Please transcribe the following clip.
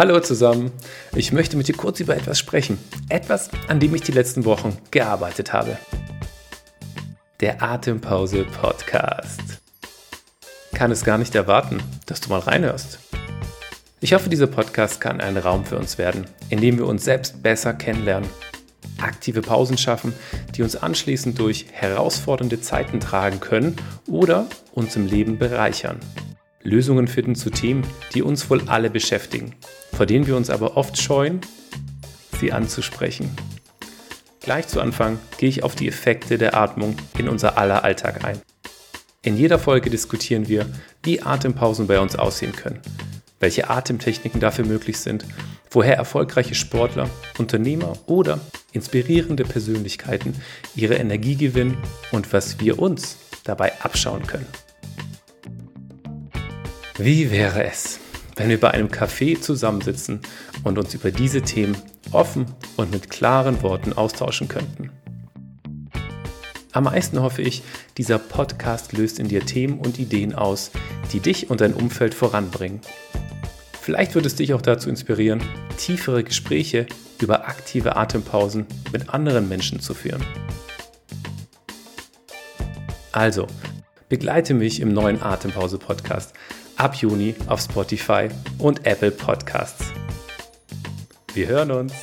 Hallo zusammen. Ich möchte mit dir kurz über etwas sprechen. Etwas, an dem ich die letzten Wochen gearbeitet habe. Der Atempause Podcast. Kann es gar nicht erwarten, dass du mal reinhörst. Ich hoffe, dieser Podcast kann ein Raum für uns werden, in dem wir uns selbst besser kennenlernen, aktive Pausen schaffen, die uns anschließend durch herausfordernde Zeiten tragen können oder uns im Leben bereichern. Lösungen finden zu Themen, die uns wohl alle beschäftigen vor denen wir uns aber oft scheuen, sie anzusprechen. Gleich zu Anfang gehe ich auf die Effekte der Atmung in unser aller Alltag ein. In jeder Folge diskutieren wir, wie Atempausen bei uns aussehen können, welche Atemtechniken dafür möglich sind, woher erfolgreiche Sportler, Unternehmer oder inspirierende Persönlichkeiten ihre Energie gewinnen und was wir uns dabei abschauen können. Wie wäre es, wenn wir bei einem Café zusammensitzen und uns über diese Themen offen und mit klaren Worten austauschen könnten. Am meisten hoffe ich, dieser Podcast löst in dir Themen und Ideen aus, die dich und dein Umfeld voranbringen. Vielleicht wird es dich auch dazu inspirieren, tiefere Gespräche über aktive Atempausen mit anderen Menschen zu führen. Also, begleite mich im neuen Atempause-Podcast ab Juni auf Spotify und Apple Podcasts. Wir hören uns.